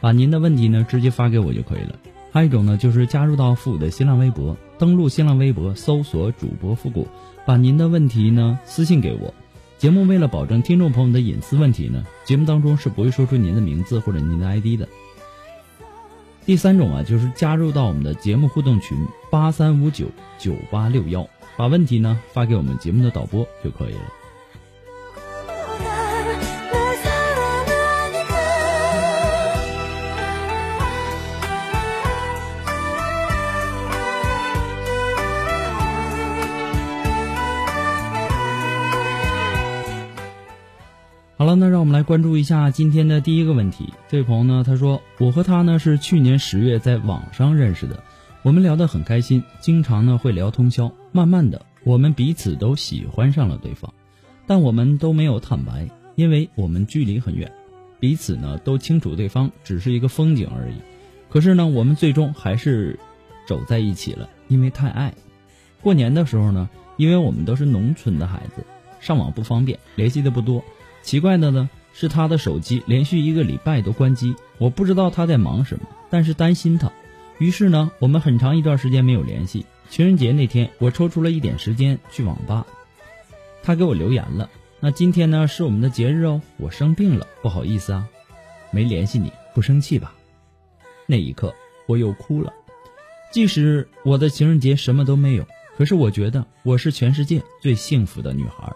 把您的问题呢直接发给我就可以了。还有一种呢，就是加入到复古的新浪微博，登录新浪微博搜索主播复古，把您的问题呢私信给我。节目为了保证听众朋友的隐私问题呢，节目当中是不会说出您的名字或者您的 ID 的。第三种啊，就是加入到我们的节目互动群八三五九九八六幺，把问题呢发给我们节目的导播就可以了。好了，那让我们来关注一下今天的第一个问题。这位朋友呢，他说：“我和他呢是去年十月在网上认识的，我们聊得很开心，经常呢会聊通宵。慢慢的，我们彼此都喜欢上了对方，但我们都没有坦白，因为我们距离很远，彼此呢都清楚对方只是一个风景而已。可是呢，我们最终还是走在一起了，因为太爱。过年的时候呢，因为我们都是农村的孩子，上网不方便，联系的不多。”奇怪的呢是他的手机连续一个礼拜都关机，我不知道他在忙什么，但是担心他，于是呢我们很长一段时间没有联系。情人节那天我抽出了一点时间去网吧，他给我留言了。那今天呢是我们的节日哦，我生病了，不好意思啊，没联系你，不生气吧？那一刻我又哭了。即使我的情人节什么都没有，可是我觉得我是全世界最幸福的女孩。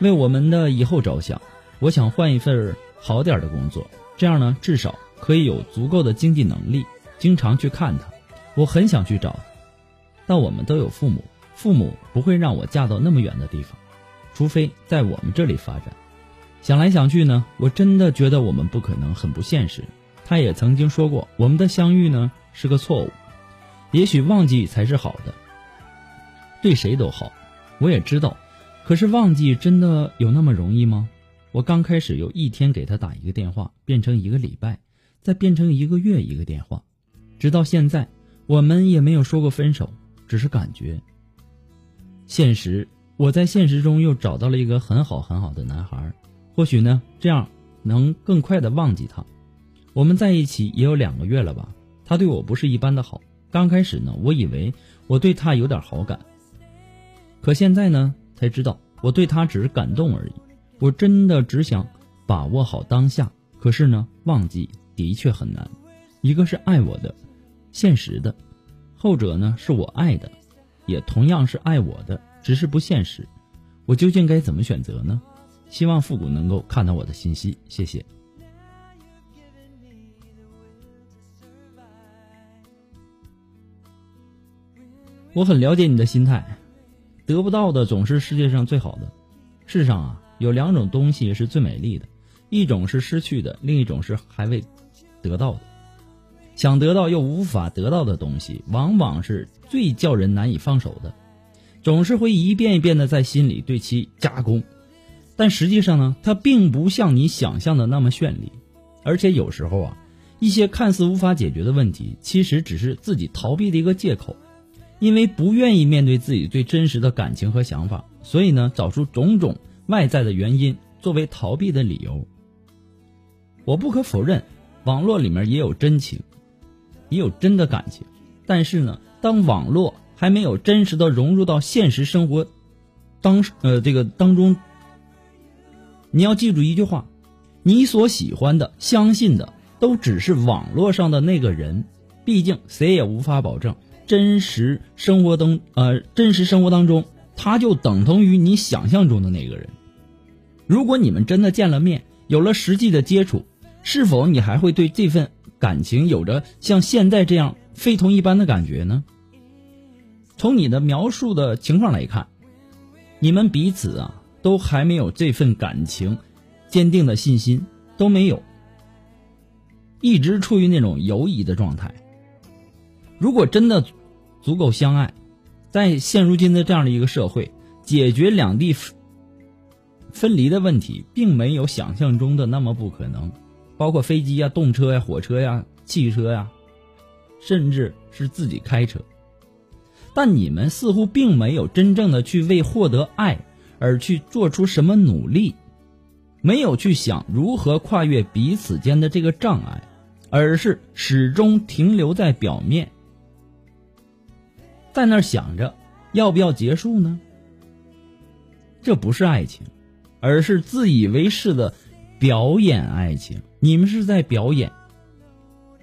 为我们的以后着想，我想换一份好点的工作，这样呢，至少可以有足够的经济能力，经常去看他。我很想去找他，但我们都有父母，父母不会让我嫁到那么远的地方，除非在我们这里发展。想来想去呢，我真的觉得我们不可能，很不现实。他也曾经说过，我们的相遇呢是个错误，也许忘记才是好的，对谁都好。我也知道。可是忘记真的有那么容易吗？我刚开始有一天给他打一个电话，变成一个礼拜，再变成一个月一个电话，直到现在，我们也没有说过分手，只是感觉。现实，我在现实中又找到了一个很好很好的男孩，或许呢，这样能更快的忘记他。我们在一起也有两个月了吧？他对我不是一般的好。刚开始呢，我以为我对他有点好感，可现在呢？才知道我对他只是感动而已，我真的只想把握好当下。可是呢，忘记的确很难。一个是爱我的，现实的；后者呢是我爱的，也同样是爱我的，只是不现实。我究竟该怎么选择呢？希望复古能够看到我的信息，谢谢。我很了解你的心态。得不到的总是世界上最好的。世上啊，有两种东西是最美丽的，一种是失去的，另一种是还未得到的。想得到又无法得到的东西，往往是最叫人难以放手的，总是会一遍一遍的在心里对其加工。但实际上呢，它并不像你想象的那么绚丽，而且有时候啊，一些看似无法解决的问题，其实只是自己逃避的一个借口，因为不愿意面对自己最真实的感情和想法，所以呢，找出种种外在的原因作为逃避的理由。我不可否认，网络里面也有真情，也有真的感情，但是呢，当网络还没有真实的融入到现实生活当呃这个当中，你要记住一句话：你所喜欢的、相信的，都只是网络上的那个人。毕竟谁也无法保证真实生活当呃真实生活当中，他就等同于你想象中的那个人。如果你们真的见了面，有了实际的接触。是否你还会对这份感情有着像现在这样非同一般的感觉呢？从你的描述的情况来看，你们彼此啊都还没有这份感情坚定的信心都没有，一直处于那种犹疑的状态。如果真的足够相爱，在现如今的这样的一个社会，解决两地分离的问题，并没有想象中的那么不可能。包括飞机呀、动车呀、火车呀、汽车呀，甚至是自己开车，但你们似乎并没有真正的去为获得爱而去做出什么努力，没有去想如何跨越彼此间的这个障碍，而是始终停留在表面，在那儿想着要不要结束呢？这不是爱情，而是自以为是的表演爱情。你们是在表演，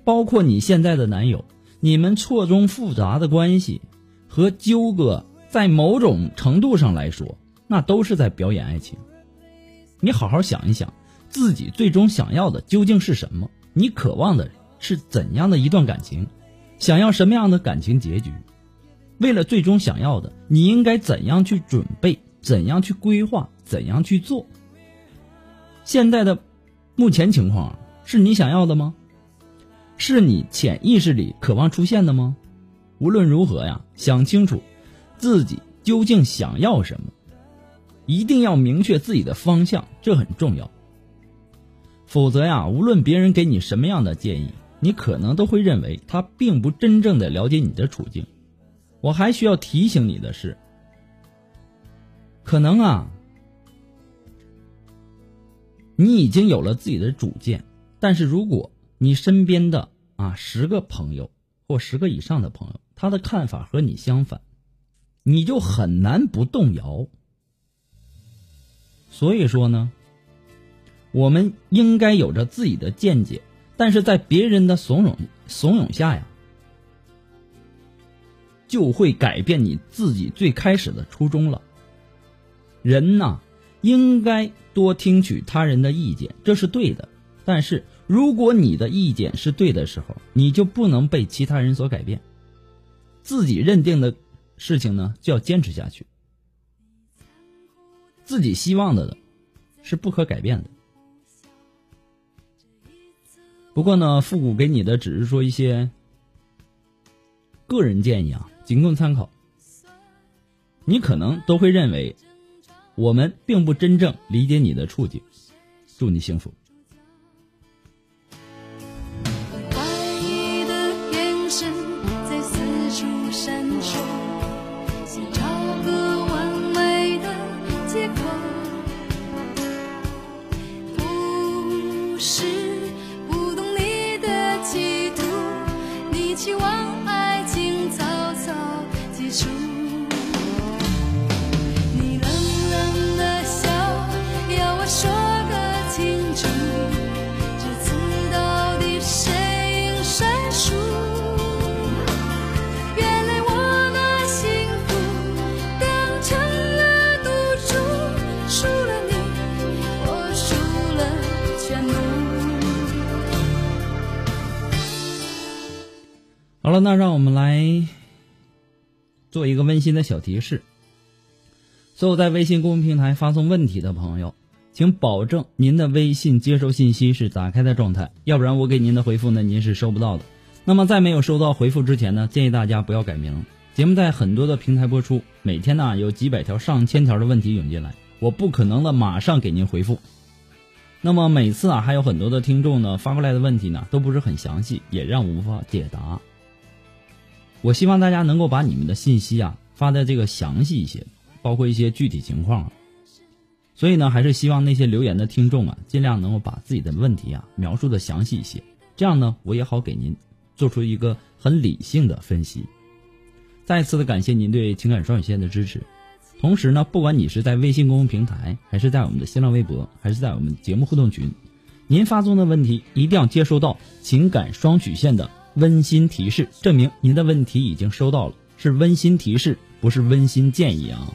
包括你现在的男友，你们错综复杂的关系和纠葛，在某种程度上来说，那都是在表演爱情。你好好想一想，自己最终想要的究竟是什么？你渴望的是怎样的一段感情？想要什么样的感情结局？为了最终想要的，你应该怎样去准备？怎样去规划？怎样去做？现在的。目前情况是你想要的吗？是你潜意识里渴望出现的吗？无论如何呀，想清楚自己究竟想要什么，一定要明确自己的方向，这很重要。否则呀，无论别人给你什么样的建议，你可能都会认为他并不真正的了解你的处境。我还需要提醒你的是，可能啊。你已经有了自己的主见，但是如果你身边的啊十个朋友或十个以上的朋友，他的看法和你相反，你就很难不动摇。所以说呢，我们应该有着自己的见解，但是在别人的怂恿怂恿下呀，就会改变你自己最开始的初衷了。人呐。应该多听取他人的意见，这是对的。但是，如果你的意见是对的时候，你就不能被其他人所改变。自己认定的事情呢，就要坚持下去。自己希望的，是不可改变的。不过呢，复古给你的只是说一些个人建议啊，仅供参考。你可能都会认为。我们并不真正理解你的处境，祝你幸福。那让我们来做一个温馨的小提示：所有在微信公众平台发送问题的朋友，请保证您的微信接收信息是打开的状态，要不然我给您的回复呢，您是收不到的。那么在没有收到回复之前呢，建议大家不要改名。节目在很多的平台播出，每天呢有几百条、上千条的问题涌进来，我不可能的马上给您回复。那么每次啊，还有很多的听众呢发过来的问题呢，都不是很详细，也让我无法解答。我希望大家能够把你们的信息啊发的这个详细一些，包括一些具体情况。所以呢，还是希望那些留言的听众啊，尽量能够把自己的问题啊描述的详细一些，这样呢，我也好给您做出一个很理性的分析。再次的感谢您对情感双语线的支持。同时呢，不管你是在微信公众平台，还是在我们的新浪微博，还是在我们节目互动群，您发送的问题一定要接收到情感双曲线的温馨提示，证明您的问题已经收到了，是温馨提示，不是温馨建议啊。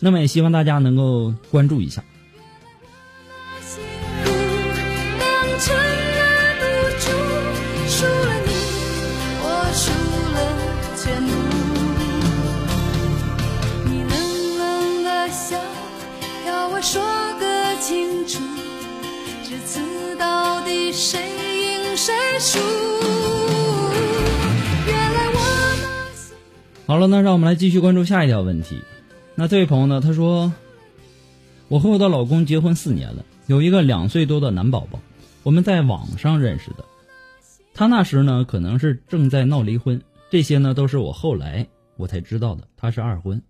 那么也希望大家能够关注一下。好了，那让我们来继续关注下一条问题。那这位朋友呢？他说：“我和我的老公结婚四年了，有一个两岁多的男宝宝。我们在网上认识的，他那时呢可能是正在闹离婚。这些呢都是我后来我才知道的。他是二婚，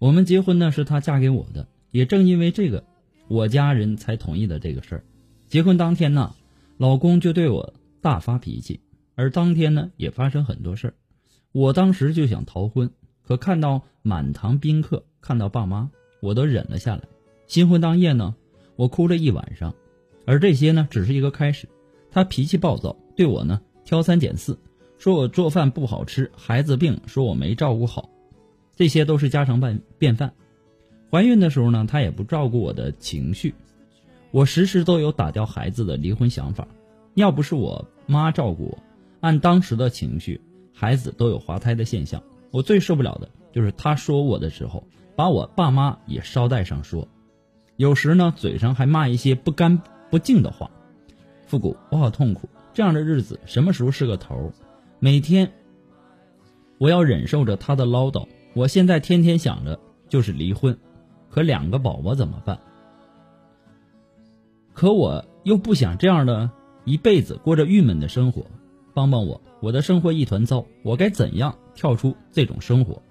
我们结婚呢是他嫁给我的。也正因为这个，我家人才同意的这个事儿。结婚当天呢，老公就对我大发脾气，而当天呢也发生很多事儿。”我当时就想逃婚，可看到满堂宾客，看到爸妈，我都忍了下来。新婚当夜呢，我哭了一晚上，而这些呢，只是一个开始。他脾气暴躁，对我呢挑三拣四，说我做饭不好吃，孩子病，说我没照顾好，这些都是家常便便饭。怀孕的时候呢，他也不照顾我的情绪，我时时都有打掉孩子的离婚想法。要不是我妈照顾我，按当时的情绪。孩子都有滑胎的现象，我最受不了的就是他说我的时候，把我爸妈也捎带上说，有时呢嘴上还骂一些不干不净的话。复古，我好痛苦，这样的日子什么时候是个头？每天我要忍受着他的唠叨，我现在天天想着就是离婚，可两个宝宝怎么办？可我又不想这样的一辈子过着郁闷的生活。帮帮我，我的生活一团糟，我该怎样跳出这种生活？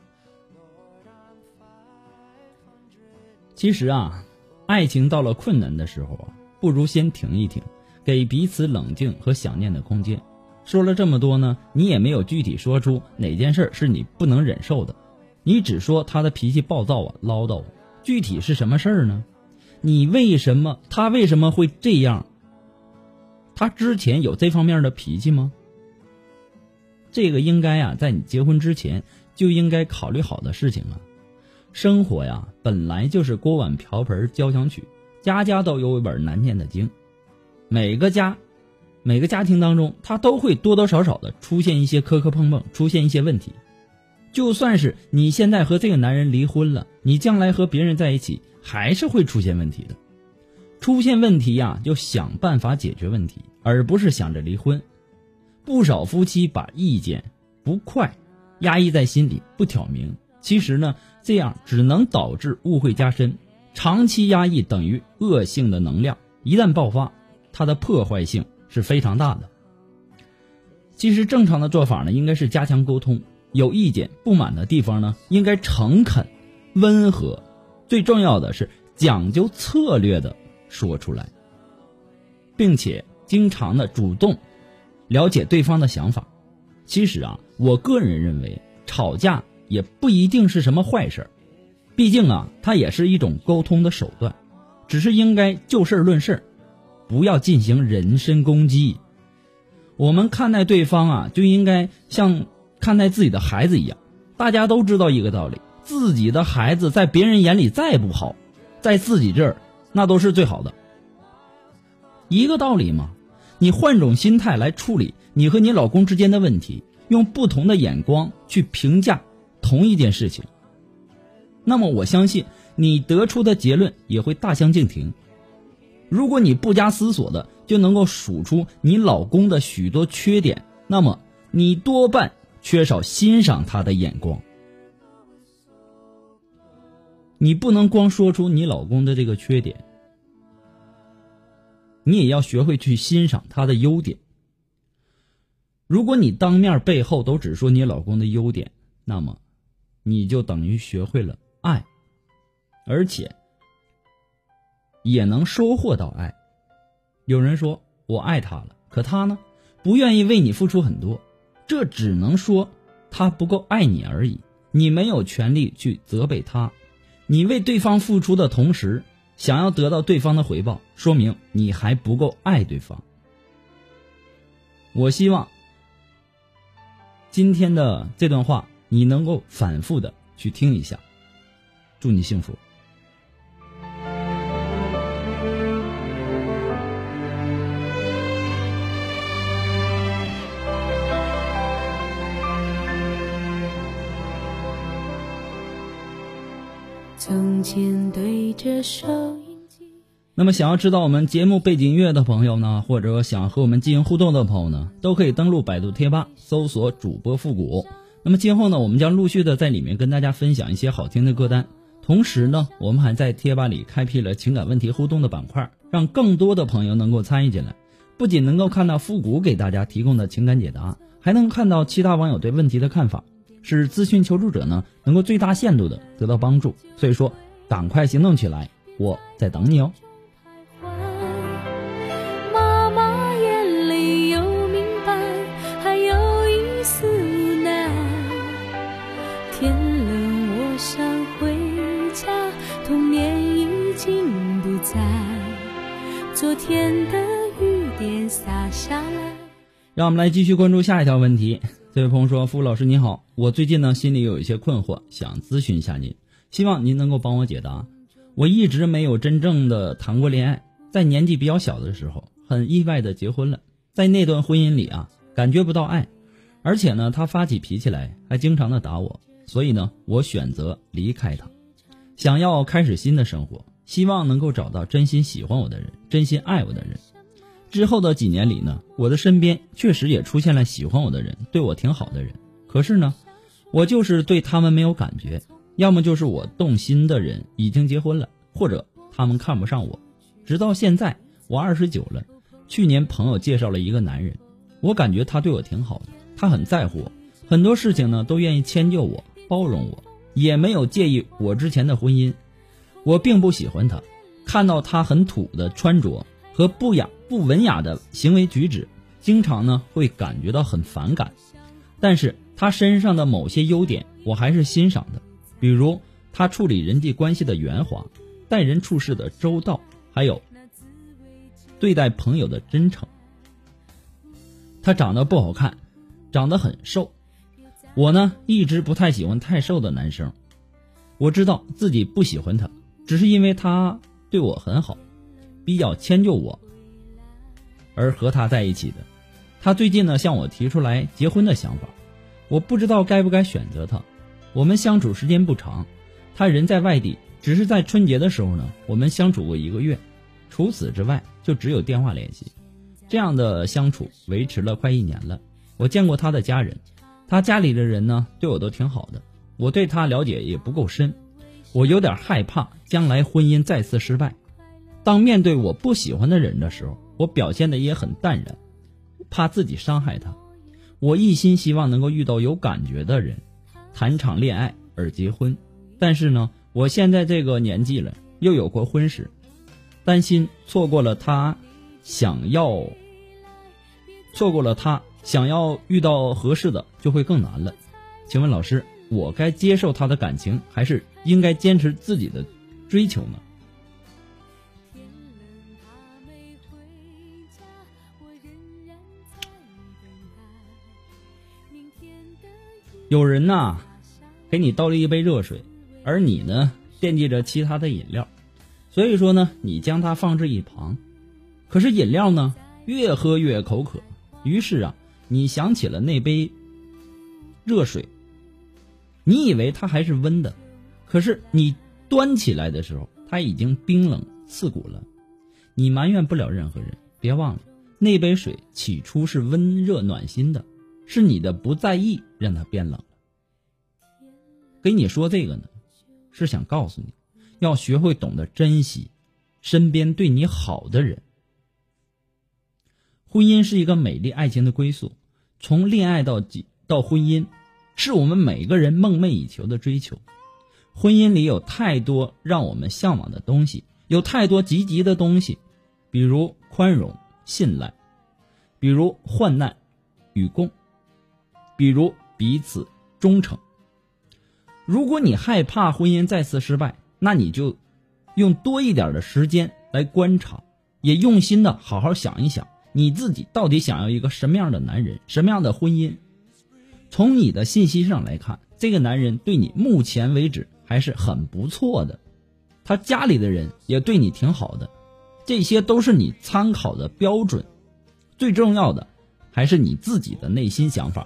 其实啊，爱情到了困难的时候啊，不如先停一停，给彼此冷静和想念的空间。说了这么多呢，你也没有具体说出哪件事是你不能忍受的，你只说他的脾气暴躁啊，唠叨。具体是什么事儿呢？你为什么他为什么会这样？他之前有这方面的脾气吗？这个应该啊，在你结婚之前就应该考虑好的事情啊。生活呀，本来就是锅碗瓢盆交响曲，家家都有一本难念的经。每个家，每个家庭当中，它都会多多少少的出现一些磕磕碰碰，出现一些问题。就算是你现在和这个男人离婚了，你将来和别人在一起，还是会出现问题的。出现问题呀，就想办法解决问题，而不是想着离婚。不少夫妻把意见不快压抑在心里不挑明，其实呢，这样只能导致误会加深。长期压抑等于恶性的能量，一旦爆发，它的破坏性是非常大的。其实正常的做法呢，应该是加强沟通，有意见不满的地方呢，应该诚恳、温和，最重要的是讲究策略的说出来，并且经常的主动。了解对方的想法，其实啊，我个人认为吵架也不一定是什么坏事毕竟啊，它也是一种沟通的手段，只是应该就事论事不要进行人身攻击。我们看待对方啊，就应该像看待自己的孩子一样。大家都知道一个道理：自己的孩子在别人眼里再不好，在自己这儿那都是最好的。一个道理嘛。你换种心态来处理你和你老公之间的问题，用不同的眼光去评价同一件事情，那么我相信你得出的结论也会大相径庭。如果你不加思索的就能够数出你老公的许多缺点，那么你多半缺少欣赏他的眼光。你不能光说出你老公的这个缺点，你也要学会去欣赏他的优点。如果你当面背后都只说你老公的优点，那么你就等于学会了爱，而且也能收获到爱。有人说我爱他了，可他呢，不愿意为你付出很多，这只能说他不够爱你而已。你没有权利去责备他，你为对方付出的同时，想要得到对方的回报，说明你还不够爱对方。我希望今天的这段话你能够反复的去听一下，祝你幸福。从前对那么，想要知道我们节目背景音乐的朋友呢，或者想和我们进行互动的朋友呢，都可以登录百度贴吧，搜索主播复古。那么今后呢，我们将陆续的在里面跟大家分享一些好听的歌单。同时呢，我们还在贴吧里开辟了情感问题互动的板块，让更多的朋友能够参与进来。不仅能够看到复古给大家提供的情感解答，还能看到其他网友对问题的看法。使咨询求助者呢能够最大限度的得到帮助，所以说赶快行动起来，我在等你哦。妈妈眼里有明白，还有一丝无奈。天冷我想回家，童年已经不在，昨天的雨点洒下来。让我们来继续关注下一条问题。这位朋友说：“付老师你好，我最近呢心里有一些困惑，想咨询一下您，希望您能够帮我解答。我一直没有真正的谈过恋爱，在年纪比较小的时候，很意外的结婚了。在那段婚姻里啊，感觉不到爱，而且呢，他发起脾气来还经常的打我，所以呢，我选择离开他，想要开始新的生活，希望能够找到真心喜欢我的人，真心爱我的人。”之后的几年里呢，我的身边确实也出现了喜欢我的人，对我挺好的人。可是呢，我就是对他们没有感觉，要么就是我动心的人已经结婚了，或者他们看不上我。直到现在，我二十九了。去年朋友介绍了一个男人，我感觉他对我挺好的，他很在乎我，很多事情呢都愿意迁就我、包容我，也没有介意我之前的婚姻。我并不喜欢他，看到他很土的穿着。和不雅、不文雅的行为举止，经常呢会感觉到很反感。但是他身上的某些优点，我还是欣赏的，比如他处理人际关系的圆滑，待人处事的周到，还有对待朋友的真诚。他长得不好看，长得很瘦。我呢一直不太喜欢太瘦的男生。我知道自己不喜欢他，只是因为他对我很好。比较迁就我，而和他在一起的，他最近呢向我提出来结婚的想法，我不知道该不该选择他。我们相处时间不长，他人在外地，只是在春节的时候呢，我们相处过一个月，除此之外就只有电话联系。这样的相处维持了快一年了。我见过他的家人，他家里的人呢对我都挺好的，我对他了解也不够深，我有点害怕将来婚姻再次失败。当面对我不喜欢的人的时候，我表现的也很淡然，怕自己伤害他。我一心希望能够遇到有感觉的人，谈场恋爱而结婚。但是呢，我现在这个年纪了，又有过婚史，担心错过了他，想要错过了他，想要遇到合适的就会更难了。请问老师，我该接受他的感情，还是应该坚持自己的追求呢？有人呐，给你倒了一杯热水，而你呢惦记着其他的饮料，所以说呢，你将它放置一旁。可是饮料呢，越喝越口渴，于是啊，你想起了那杯热水，你以为它还是温的，可是你端起来的时候，它已经冰冷刺骨了。你埋怨不了任何人，别忘了，那杯水起初是温热暖心的。是你的不在意让他变冷了。给你说这个呢，是想告诉你，要学会懂得珍惜身边对你好的人。婚姻是一个美丽爱情的归宿，从恋爱到到婚姻，是我们每个人梦寐以求的追求。婚姻里有太多让我们向往的东西，有太多积极的东西，比如宽容、信赖，比如患难与共，比如彼此忠诚。如果你害怕婚姻再次失败，那你就用多一点的时间来观察，也用心的好好想一想。你自己到底想要一个什么样的男人，什么样的婚姻？从你的信息上来看，这个男人对你目前为止还是很不错的，他家里的人也对你挺好的，这些都是你参考的标准。最重要的还是你自己的内心想法。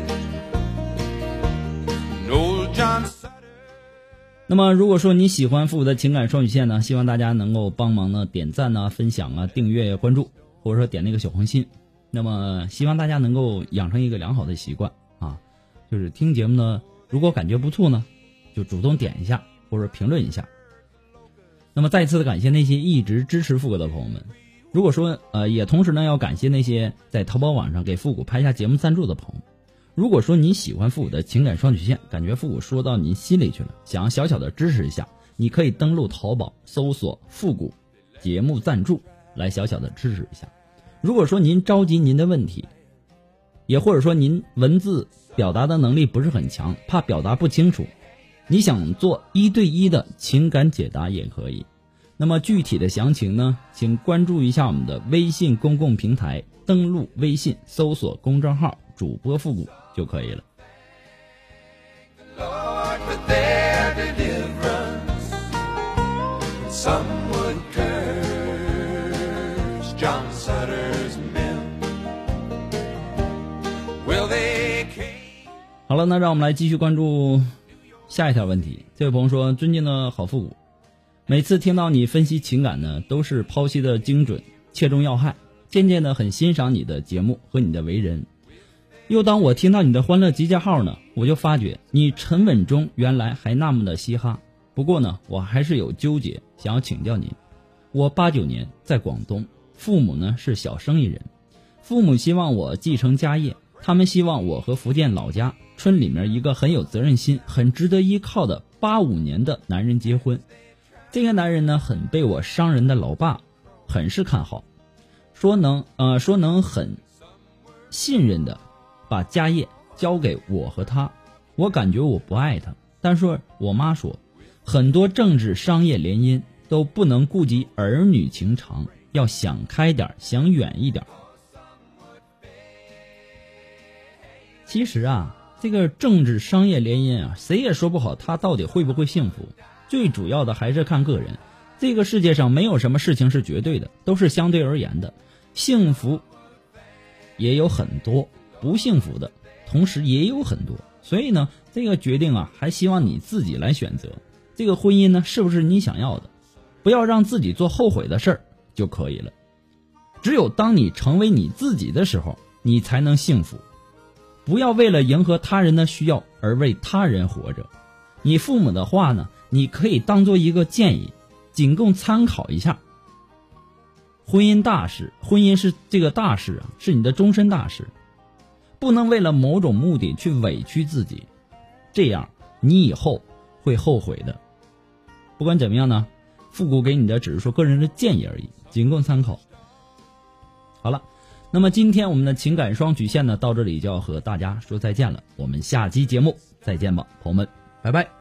那么，如果说你喜欢复古的情感双曲线呢，希望大家能够帮忙呢点赞啊、分享啊、订阅、关注，或者说点那个小红心。那么，希望大家能够养成一个良好的习惯啊。就是听节目呢，如果感觉不错呢，就主动点一下或者评论一下。那么再次的感谢那些一直支持复古的朋友们。如果说呃，也同时呢要感谢那些在淘宝网上给复古拍下节目赞助的朋友。如果说你喜欢复古的情感双曲线，感觉复古说到您心里去了，想要小小的支持一下，你可以登录淘宝搜索“复古节目赞助”来小小的支持一下。如果说您着急您的问题，也或者说您文字。表达的能力不是很强，怕表达不清楚，你想做一对一的情感解答也可以。那么具体的详情呢，请关注一下我们的微信公共平台，登录微信搜索公众号“主播复古”就可以了。好了，那让我们来继续关注下一条问题。这位朋友说：“尊敬的好复古，每次听到你分析情感呢，都是剖析的精准，切中要害。渐渐的很欣赏你的节目和你的为人。又当我听到你的欢乐集结号呢，我就发觉你沉稳中原来还那么的嘻哈。不过呢，我还是有纠结，想要请教您。我八九年在广东，父母呢是小生意人，父母希望我继承家业，他们希望我和福建老家。”村里面一个很有责任心、很值得依靠的八五年的男人结婚，这个男人呢很被我商人的老爸很是看好，说能呃说能很信任的把家业交给我和他，我感觉我不爱他，但是我妈说很多政治商业联姻都不能顾及儿女情长，要想开点想远一点。其实啊。这个政治商业联姻啊，谁也说不好他到底会不会幸福。最主要的还是看个人。这个世界上没有什么事情是绝对的，都是相对而言的。幸福也有很多，不幸福的同时也有很多。所以呢，这个决定啊，还希望你自己来选择。这个婚姻呢，是不是你想要的？不要让自己做后悔的事儿就可以了。只有当你成为你自己的时候，你才能幸福。不要为了迎合他人的需要而为他人活着。你父母的话呢，你可以当做一个建议，仅供参考一下。婚姻大事，婚姻是这个大事啊，是你的终身大事，不能为了某种目的去委屈自己，这样你以后会后悔的。不管怎么样呢，复古给你的只是说个人的建议而已，仅供参考。好了。那么今天我们的情感双曲线呢，到这里就要和大家说再见了。我们下期节目再见吧，朋友们，拜拜。